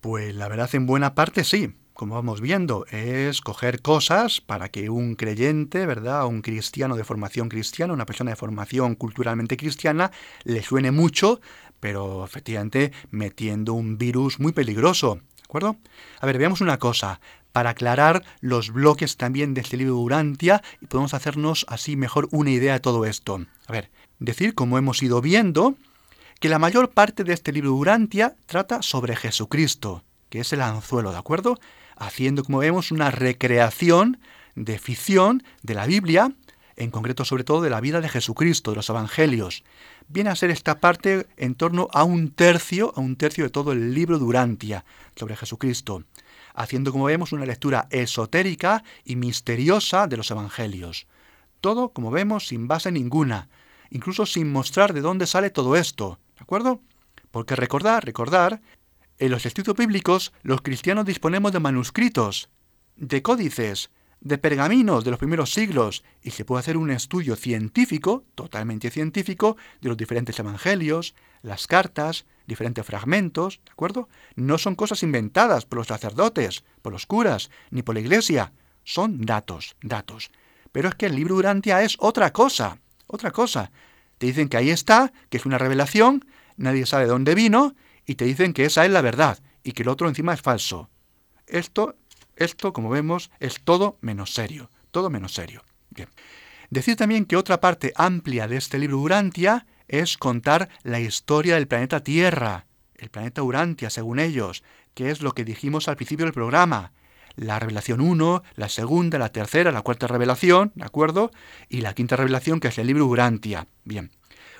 Pues la verdad en buena parte sí como vamos viendo, es coger cosas para que un creyente, ¿verdad? Un cristiano de formación cristiana, una persona de formación culturalmente cristiana, le suene mucho, pero efectivamente metiendo un virus muy peligroso. ¿De acuerdo? A ver, veamos una cosa. Para aclarar los bloques también de este libro de Urantia y podemos hacernos así mejor una idea de todo esto. A ver, decir, como hemos ido viendo, que la mayor parte de este libro de Urantia trata sobre Jesucristo, que es el anzuelo, ¿de acuerdo? Haciendo, como vemos, una recreación de ficción de la Biblia, en concreto sobre todo de la vida de Jesucristo, de los Evangelios. Viene a ser esta parte en torno a un tercio, a un tercio de todo el libro Durantia sobre Jesucristo, haciendo, como vemos, una lectura esotérica y misteriosa de los Evangelios. Todo, como vemos, sin base ninguna, incluso sin mostrar de dónde sale todo esto, ¿de acuerdo? Porque recordar, recordar en los escritos bíblicos, los cristianos disponemos de manuscritos, de códices, de pergaminos de los primeros siglos, y se puede hacer un estudio científico, totalmente científico, de los diferentes evangelios, las cartas, diferentes fragmentos, ¿de acuerdo? No son cosas inventadas por los sacerdotes, por los curas, ni por la iglesia, son datos, datos. Pero es que el libro Durantia es otra cosa, otra cosa. Te dicen que ahí está, que es una revelación, nadie sabe de dónde vino, y te dicen que esa es la verdad y que el otro encima es falso. Esto, esto, como vemos, es todo menos serio, todo menos serio. Bien. Decir también que otra parte amplia de este libro Urantia es contar la historia del planeta Tierra, el planeta Urantia, según ellos, que es lo que dijimos al principio del programa. La revelación 1, la segunda, la tercera, la cuarta revelación, ¿de acuerdo? Y la quinta revelación, que es el libro Urantia. Bien.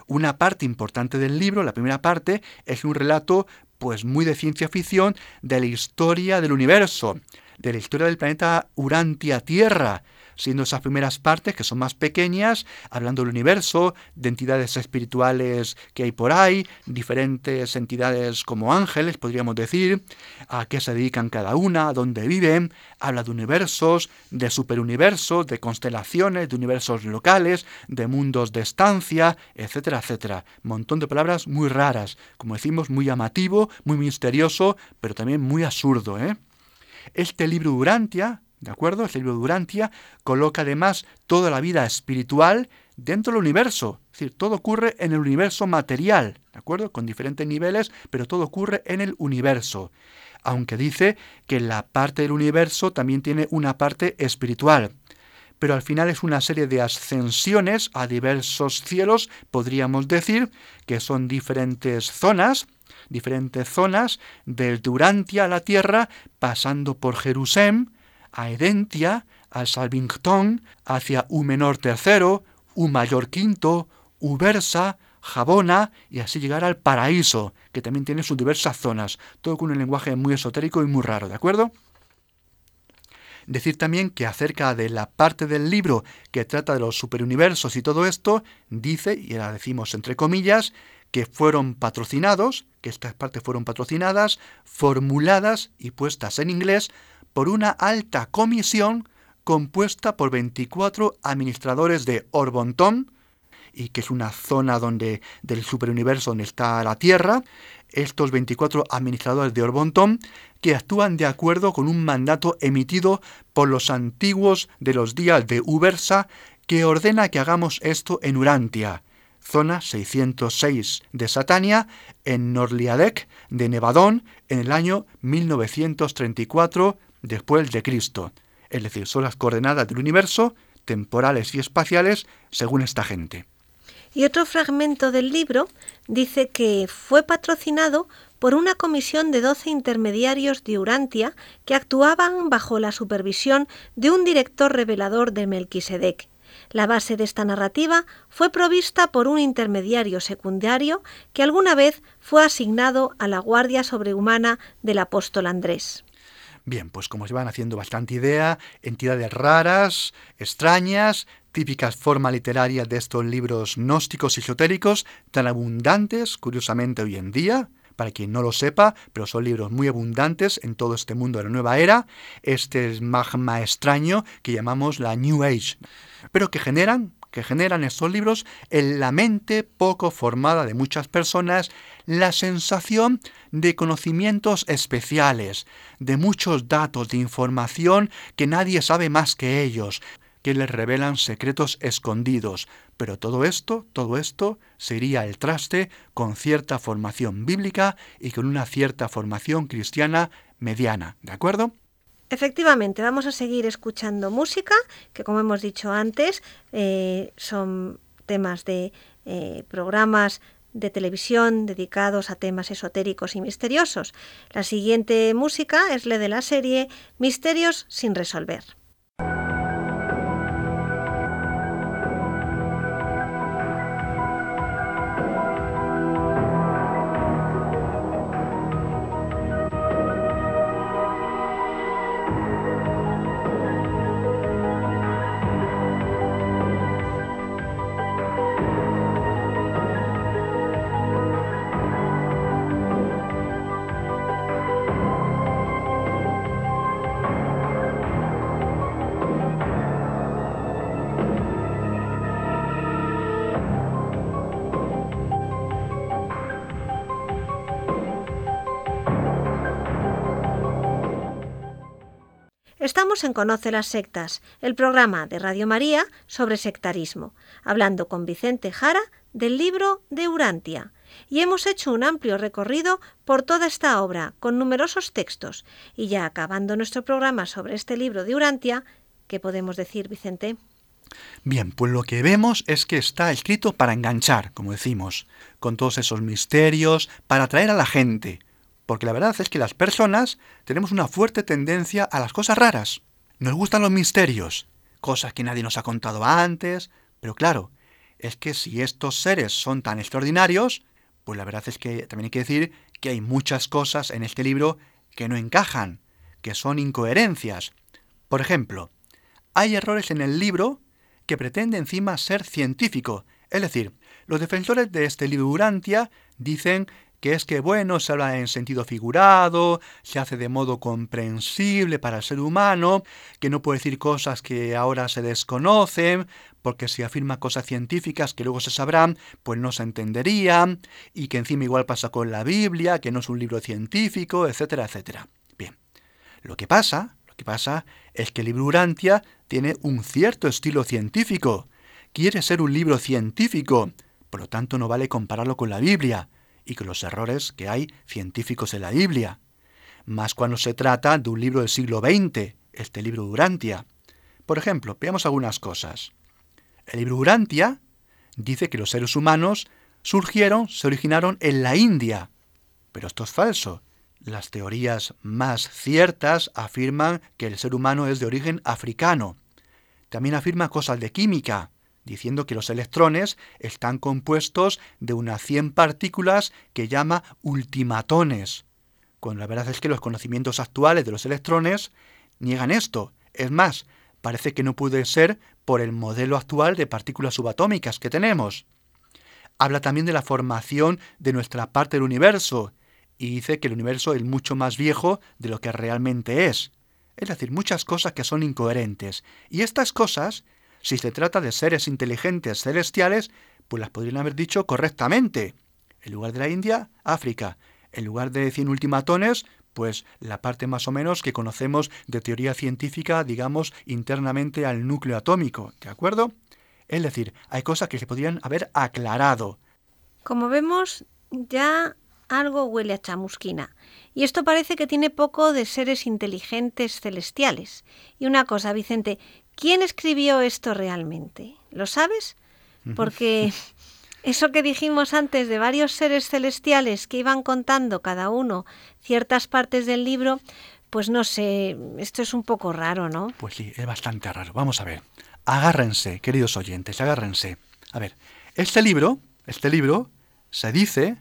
Una parte importante del libro, la primera parte, es un relato pues muy de ciencia ficción de la historia del universo, de la historia del planeta Urantia Tierra, siendo esas primeras partes que son más pequeñas, hablando del universo, de entidades espirituales que hay por ahí, diferentes entidades como ángeles, podríamos decir, a qué se dedican cada una, a dónde viven, habla de universos, de superuniversos, de constelaciones, de universos locales, de mundos de estancia, etcétera, etcétera. Montón de palabras muy raras, como decimos, muy llamativo, muy misterioso, pero también muy absurdo, ¿eh? Este libro Durantia ¿De acuerdo? El libro Durantia coloca además toda la vida espiritual dentro del universo. Es decir, todo ocurre en el universo material, ¿de acuerdo? Con diferentes niveles, pero todo ocurre en el universo. Aunque dice que la parte del universo también tiene una parte espiritual. Pero al final es una serie de ascensiones a diversos cielos, podríamos decir, que son diferentes zonas, diferentes zonas del Durantia a la Tierra, pasando por Jerusalén, a Edentia, a Salvington, hacia U menor tercero, U mayor quinto, U versa, Jabona y así llegar al paraíso, que también tiene sus diversas zonas, todo con un lenguaje muy esotérico y muy raro, ¿de acuerdo? Decir también que acerca de la parte del libro que trata de los superuniversos y todo esto, dice, y la decimos entre comillas, que fueron patrocinados, que estas partes fueron patrocinadas, formuladas y puestas en inglés por una alta comisión compuesta por 24 administradores de Orbonton, y que es una zona donde, del superuniverso donde está la Tierra, estos 24 administradores de Orbonton, que actúan de acuerdo con un mandato emitido por los antiguos de los días de Ubersa, que ordena que hagamos esto en Urantia, zona 606 de Satania, en Norliadec de Nevadón, en el año 1934 después de Cristo. Es decir, son las coordenadas del universo, temporales y espaciales, según esta gente. Y otro fragmento del libro dice que fue patrocinado por una comisión de 12 intermediarios de Urantia que actuaban bajo la supervisión de un director revelador de Melquisedec. La base de esta narrativa fue provista por un intermediario secundario que alguna vez fue asignado a la guardia sobrehumana del apóstol Andrés. Bien, pues como se van haciendo bastante idea, entidades raras, extrañas, típicas formas literarias de estos libros gnósticos y esotéricos, tan abundantes, curiosamente hoy en día, para quien no lo sepa, pero son libros muy abundantes en todo este mundo de la nueva era, este magma extraño que llamamos la New Age, pero que generan que generan estos libros en la mente poco formada de muchas personas la sensación de conocimientos especiales, de muchos datos, de información que nadie sabe más que ellos, que les revelan secretos escondidos. Pero todo esto, todo esto sería el traste con cierta formación bíblica y con una cierta formación cristiana mediana. ¿De acuerdo? Efectivamente, vamos a seguir escuchando música, que como hemos dicho antes, eh, son temas de eh, programas de televisión dedicados a temas esotéricos y misteriosos. La siguiente música es la de la serie Misterios sin resolver. Estamos en Conoce las Sectas, el programa de Radio María sobre sectarismo, hablando con Vicente Jara del libro de Urantia. Y hemos hecho un amplio recorrido por toda esta obra, con numerosos textos. Y ya acabando nuestro programa sobre este libro de Urantia, ¿qué podemos decir, Vicente? Bien, pues lo que vemos es que está escrito para enganchar, como decimos, con todos esos misterios, para atraer a la gente, porque la verdad es que las personas tenemos una fuerte tendencia a las cosas raras. Nos gustan los misterios, cosas que nadie nos ha contado antes, pero claro, es que si estos seres son tan extraordinarios, pues la verdad es que también hay que decir que hay muchas cosas en este libro que no encajan, que son incoherencias. Por ejemplo, hay errores en el libro que pretende encima ser científico, es decir, los defensores de este libro Urantia dicen que es que, bueno, se habla en sentido figurado, se hace de modo comprensible para el ser humano, que no puede decir cosas que ahora se desconocen, porque si afirma cosas científicas que luego se sabrán, pues no se entenderían, y que encima igual pasa con la Biblia, que no es un libro científico, etcétera, etcétera. Bien, lo que pasa, lo que pasa es que el libro Urantia tiene un cierto estilo científico, quiere ser un libro científico, por lo tanto no vale compararlo con la Biblia, y con los errores que hay científicos en la Biblia, más cuando se trata de un libro del siglo XX, este libro Durantia. Por ejemplo, veamos algunas cosas. El libro Durantia dice que los seres humanos surgieron, se originaron en la India, pero esto es falso. Las teorías más ciertas afirman que el ser humano es de origen africano. También afirma cosas de química, diciendo que los electrones están compuestos de unas 100 partículas que llama ultimatones, cuando la verdad es que los conocimientos actuales de los electrones niegan esto. Es más, parece que no puede ser por el modelo actual de partículas subatómicas que tenemos. Habla también de la formación de nuestra parte del universo y dice que el universo es mucho más viejo de lo que realmente es. Es decir, muchas cosas que son incoherentes. Y estas cosas, si se trata de seres inteligentes celestiales, pues las podrían haber dicho correctamente. En lugar de la India, África. En lugar de 100 ultimatones, pues la parte más o menos que conocemos de teoría científica, digamos, internamente al núcleo atómico, ¿de acuerdo? Es decir, hay cosas que se podrían haber aclarado. Como vemos, ya algo huele a chamusquina. Y esto parece que tiene poco de seres inteligentes celestiales. Y una cosa, Vicente, ¿quién escribió esto realmente? ¿Lo sabes? Porque *laughs* eso que dijimos antes de varios seres celestiales que iban contando cada uno ciertas partes del libro, pues no sé, esto es un poco raro, ¿no? Pues sí, es bastante raro. Vamos a ver. Agárrense, queridos oyentes, agárrense. A ver, este libro, este libro, se dice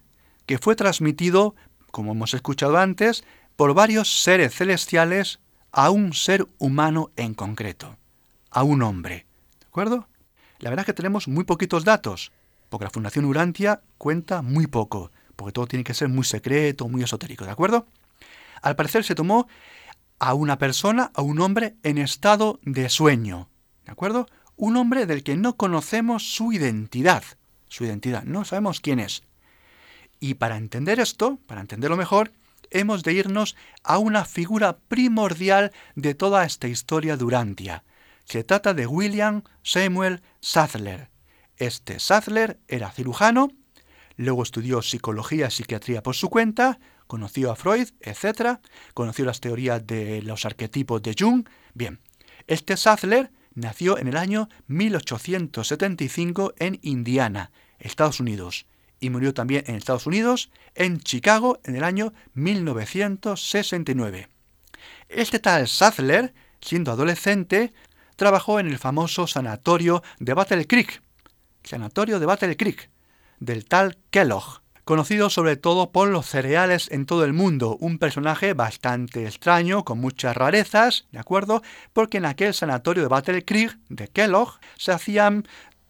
que fue transmitido, como hemos escuchado antes, por varios seres celestiales a un ser humano en concreto, a un hombre. ¿De acuerdo? La verdad es que tenemos muy poquitos datos, porque la Fundación Urantia cuenta muy poco, porque todo tiene que ser muy secreto, muy esotérico, ¿de acuerdo? Al parecer se tomó a una persona, a un hombre en estado de sueño, ¿de acuerdo? Un hombre del que no conocemos su identidad, su identidad, no sabemos quién es. Y para entender esto, para entenderlo mejor, hemos de irnos a una figura primordial de toda esta historia durantia. Se trata de William Samuel Sadler. Este Sadler era cirujano, luego estudió psicología y psiquiatría por su cuenta, conoció a Freud, etc., conoció las teorías de los arquetipos de Jung. Bien, este Sadler nació en el año 1875 en Indiana, Estados Unidos y murió también en Estados Unidos, en Chicago, en el año 1969. Este tal Sadler, siendo adolescente, trabajó en el famoso sanatorio de Battle Creek, sanatorio de Battle Creek, del tal Kellogg, conocido sobre todo por los cereales en todo el mundo, un personaje bastante extraño, con muchas rarezas, ¿de acuerdo? Porque en aquel sanatorio de Battle Creek de Kellogg se hacían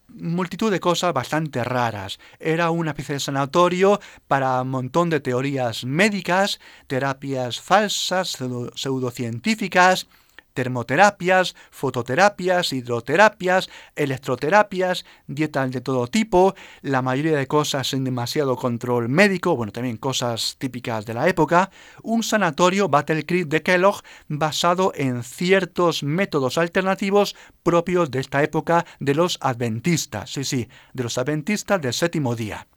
multitud de cosas bastante raras. Era una especie de sanatorio para un montón de teorías médicas, terapias falsas, pseudocientíficas, termoterapias, fototerapias, hidroterapias, electroterapias, dietas de todo tipo, la mayoría de cosas sin demasiado control médico, bueno, también cosas típicas de la época, un sanatorio Battle Creek de Kellogg basado en ciertos métodos alternativos propios de esta época de los adventistas, sí, sí, de los adventistas del séptimo día.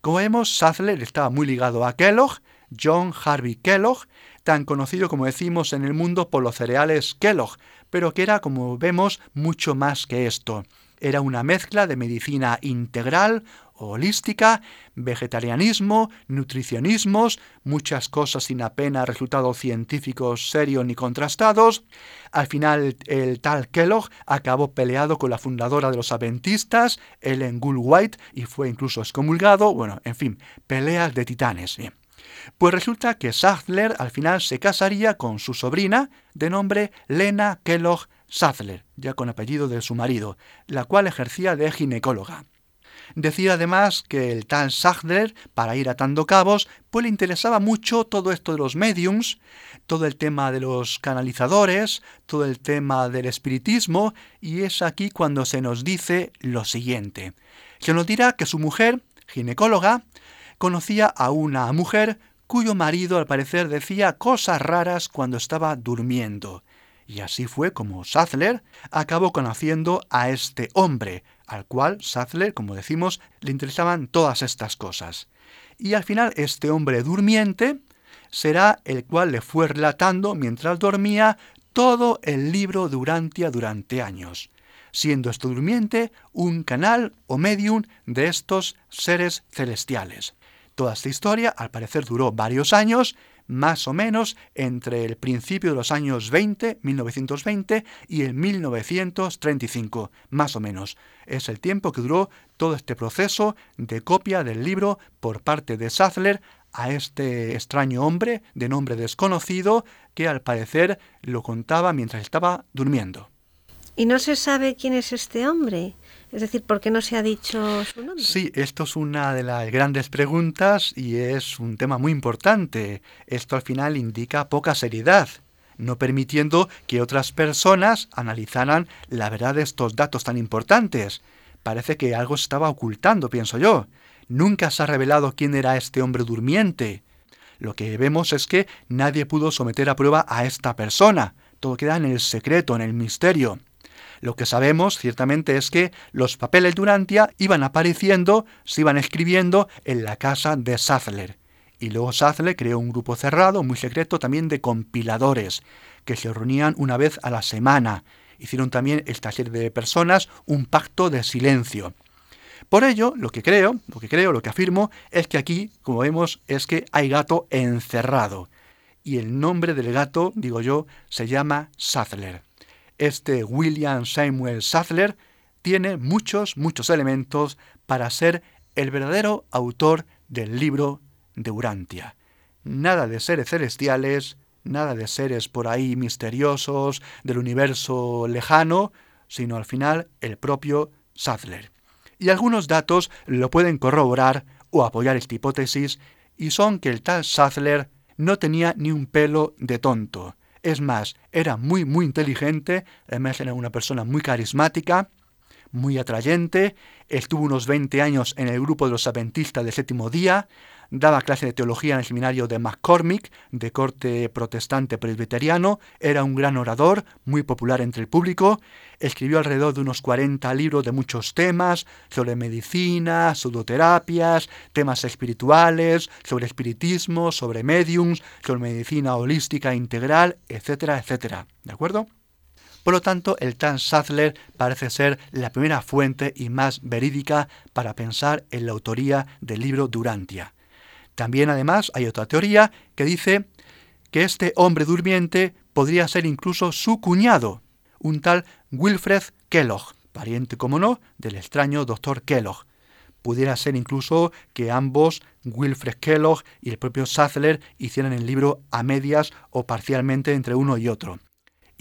Como vemos, Sadler estaba muy ligado a Kellogg, John Harvey Kellogg, tan conocido como decimos en el mundo por los cereales Kellogg, pero que era, como vemos, mucho más que esto. Era una mezcla de medicina integral, holística, vegetarianismo, nutricionismos, muchas cosas sin apenas resultados científicos serios ni contrastados. Al final el tal Kellogg acabó peleado con la fundadora de los adventistas, Ellen Gould White, y fue incluso excomulgado. Bueno, en fin, peleas de titanes. Pues resulta que Sadler al final se casaría con su sobrina, de nombre Lena Kellogg Sadler, ya con apellido de su marido, la cual ejercía de ginecóloga. Decía además que el tal Sadler, para ir atando cabos, pues le interesaba mucho todo esto de los mediums, todo el tema de los canalizadores, todo el tema del espiritismo, y es aquí cuando se nos dice lo siguiente. Se nos dirá que su mujer, ginecóloga, conocía a una mujer cuyo marido al parecer decía cosas raras cuando estaba durmiendo. Y así fue como Sadler acabó conociendo a este hombre, al cual Sadler, como decimos, le interesaban todas estas cosas. Y al final este hombre durmiente será el cual le fue relatando mientras dormía todo el libro Durantia durante años, siendo este durmiente un canal o medium de estos seres celestiales. Toda esta historia, al parecer, duró varios años, más o menos entre el principio de los años 20, 1920, y el 1935, más o menos. Es el tiempo que duró todo este proceso de copia del libro por parte de Sadler a este extraño hombre de nombre desconocido que al parecer lo contaba mientras estaba durmiendo. ¿Y no se sabe quién es este hombre? Es decir, ¿por qué no se ha dicho su nombre? Sí, esto es una de las grandes preguntas y es un tema muy importante. Esto al final indica poca seriedad, no permitiendo que otras personas analizaran la verdad de estos datos tan importantes. Parece que algo se estaba ocultando, pienso yo. Nunca se ha revelado quién era este hombre durmiente. Lo que vemos es que nadie pudo someter a prueba a esta persona. Todo queda en el secreto, en el misterio. Lo que sabemos ciertamente es que los papeles de iban apareciendo, se iban escribiendo en la casa de Sattler. Y luego Sattler creó un grupo cerrado, muy secreto, también de compiladores, que se reunían una vez a la semana. Hicieron también esta serie de personas un pacto de silencio. Por ello, lo que creo, lo que creo, lo que afirmo, es que aquí, como vemos, es que hay gato encerrado. Y el nombre del gato, digo yo, se llama Sattler este William Samuel Sattler tiene muchos, muchos elementos para ser el verdadero autor del libro de Urantia. Nada de seres celestiales, nada de seres por ahí misteriosos del universo lejano, sino al final el propio Sattler. Y algunos datos lo pueden corroborar o apoyar esta hipótesis, y son que el tal Sattler no tenía ni un pelo de tonto. Es más, era muy, muy inteligente, además era una persona muy carismática, muy atrayente, estuvo unos 20 años en el grupo de los adventistas del séptimo día, daba clase de teología en el seminario de McCormick, de corte protestante presbiteriano, era un gran orador, muy popular entre el público, escribió alrededor de unos 40 libros de muchos temas, sobre medicina, pseudoterapias, temas espirituales, sobre espiritismo, sobre mediums, sobre medicina holística integral, etcétera, etcétera. ¿De acuerdo? Por lo tanto, el Tan Sattler parece ser la primera fuente y más verídica para pensar en la autoría del libro Durantia. También además hay otra teoría que dice que este hombre durmiente podría ser incluso su cuñado, un tal Wilfred Kellogg, pariente como no del extraño doctor Kellogg. Pudiera ser incluso que ambos, Wilfred Kellogg y el propio Sattler, hicieran el libro a medias o parcialmente entre uno y otro.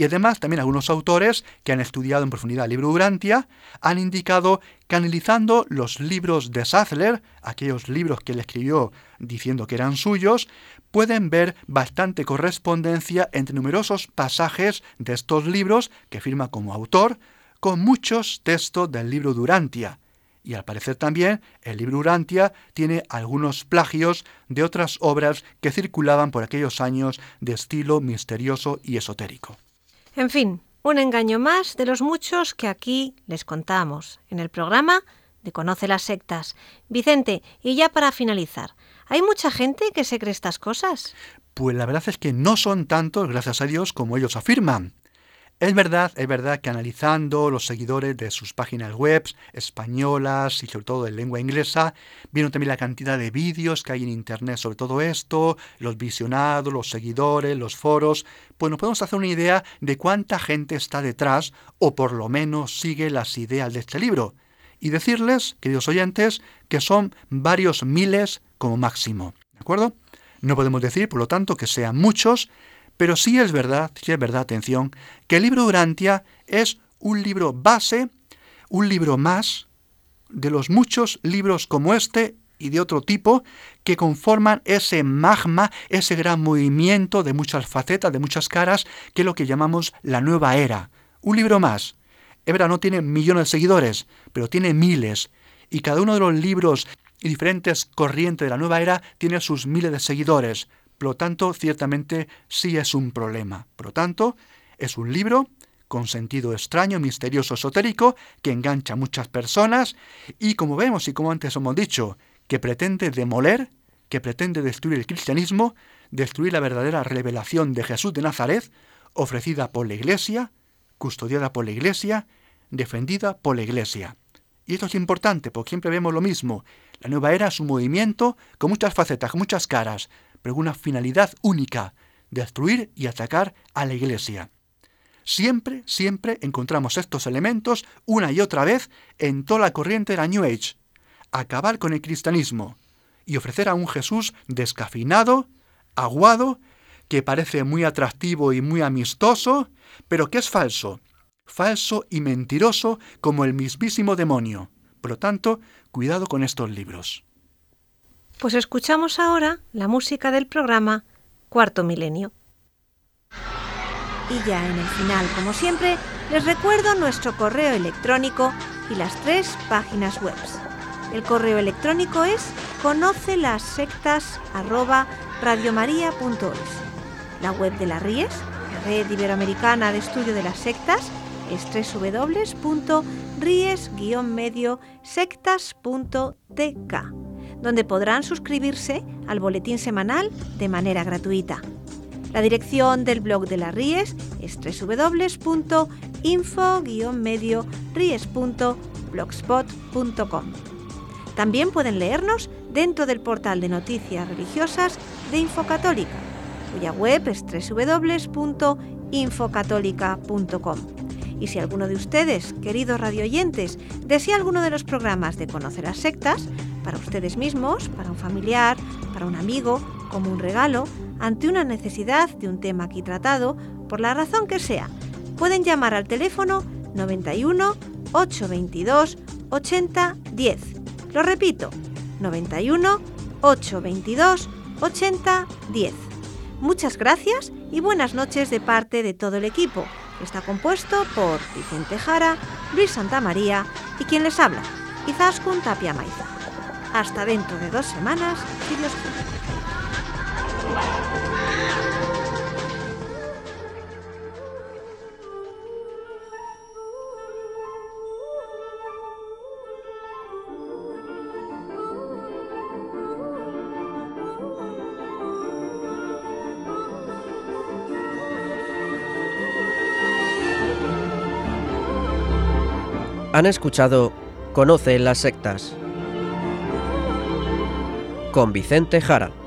Y además también algunos autores que han estudiado en profundidad el libro Durantia han indicado que analizando los libros de Sattler, aquellos libros que él escribió diciendo que eran suyos, pueden ver bastante correspondencia entre numerosos pasajes de estos libros que firma como autor con muchos textos del libro Durantia. Y al parecer también el libro Durantia tiene algunos plagios de otras obras que circulaban por aquellos años de estilo misterioso y esotérico. En fin, un engaño más de los muchos que aquí les contamos en el programa de Conoce las sectas. Vicente, y ya para finalizar, ¿hay mucha gente que se cree estas cosas? Pues la verdad es que no son tantos, gracias a Dios, como ellos afirman. Es verdad, es verdad que analizando los seguidores de sus páginas web españolas y sobre todo en lengua inglesa, vieron también la cantidad de vídeos que hay en internet sobre todo esto, los visionados, los seguidores, los foros, pues nos podemos hacer una idea de cuánta gente está detrás o por lo menos sigue las ideas de este libro. Y decirles, queridos oyentes, que son varios miles como máximo. ¿De acuerdo? No podemos decir, por lo tanto, que sean muchos, pero sí es verdad, sí es verdad, atención, que el libro Durantia es un libro base, un libro más de los muchos libros como este y de otro tipo que conforman ese magma, ese gran movimiento de muchas facetas, de muchas caras, que es lo que llamamos la nueva era. Un libro más. Verdad, no tiene millones de seguidores, pero tiene miles. Y cada uno de los libros y diferentes corrientes de la nueva era tiene sus miles de seguidores. Por lo tanto, ciertamente sí es un problema. Por lo tanto, es un libro con sentido extraño, misterioso, esotérico, que engancha a muchas personas y como vemos y como antes hemos dicho, que pretende demoler, que pretende destruir el cristianismo, destruir la verdadera revelación de Jesús de Nazaret, ofrecida por la Iglesia, custodiada por la Iglesia, defendida por la Iglesia. Y esto es importante porque siempre vemos lo mismo. La nueva era es un movimiento con muchas facetas, con muchas caras, pero una finalidad única, destruir y atacar a la Iglesia. Siempre, siempre encontramos estos elementos una y otra vez en toda la corriente de la New Age. Acabar con el cristianismo. y ofrecer a un Jesús descafinado, aguado, que parece muy atractivo y muy amistoso, pero que es falso, falso y mentiroso como el mismísimo demonio. Por lo tanto, cuidado con estos libros. Pues escuchamos ahora la música del programa Cuarto Milenio. Y ya en el final, como siempre, les recuerdo nuestro correo electrónico y las tres páginas web. El correo electrónico es conoce las sectas La web de la RIES, Red Iberoamericana de Estudio de las Sectas, es www.ries-medio-sectas.tk, donde podrán suscribirse al boletín semanal de manera gratuita. La dirección del blog de la Ries es www.info-ries.blogspot.com. También pueden leernos dentro del portal de noticias religiosas de Infocatólica, cuya web es www.infocatólica.com. Y si alguno de ustedes, queridos radioyentes, desea alguno de los programas de Conocer las Sectas, para ustedes mismos, para un familiar, para un amigo, como un regalo, ante una necesidad de un tema aquí tratado, por la razón que sea, pueden llamar al teléfono 91 822 80 10. Lo repito, 91 822 80 10. Muchas gracias y buenas noches de parte de todo el equipo Está compuesto por Vicente Jara, Luis Santamaría y quien les habla, Izaskun Tapia Maiza. Hasta dentro de dos semanas, si Dios. Han escuchado Conoce las sectas con Vicente Jara.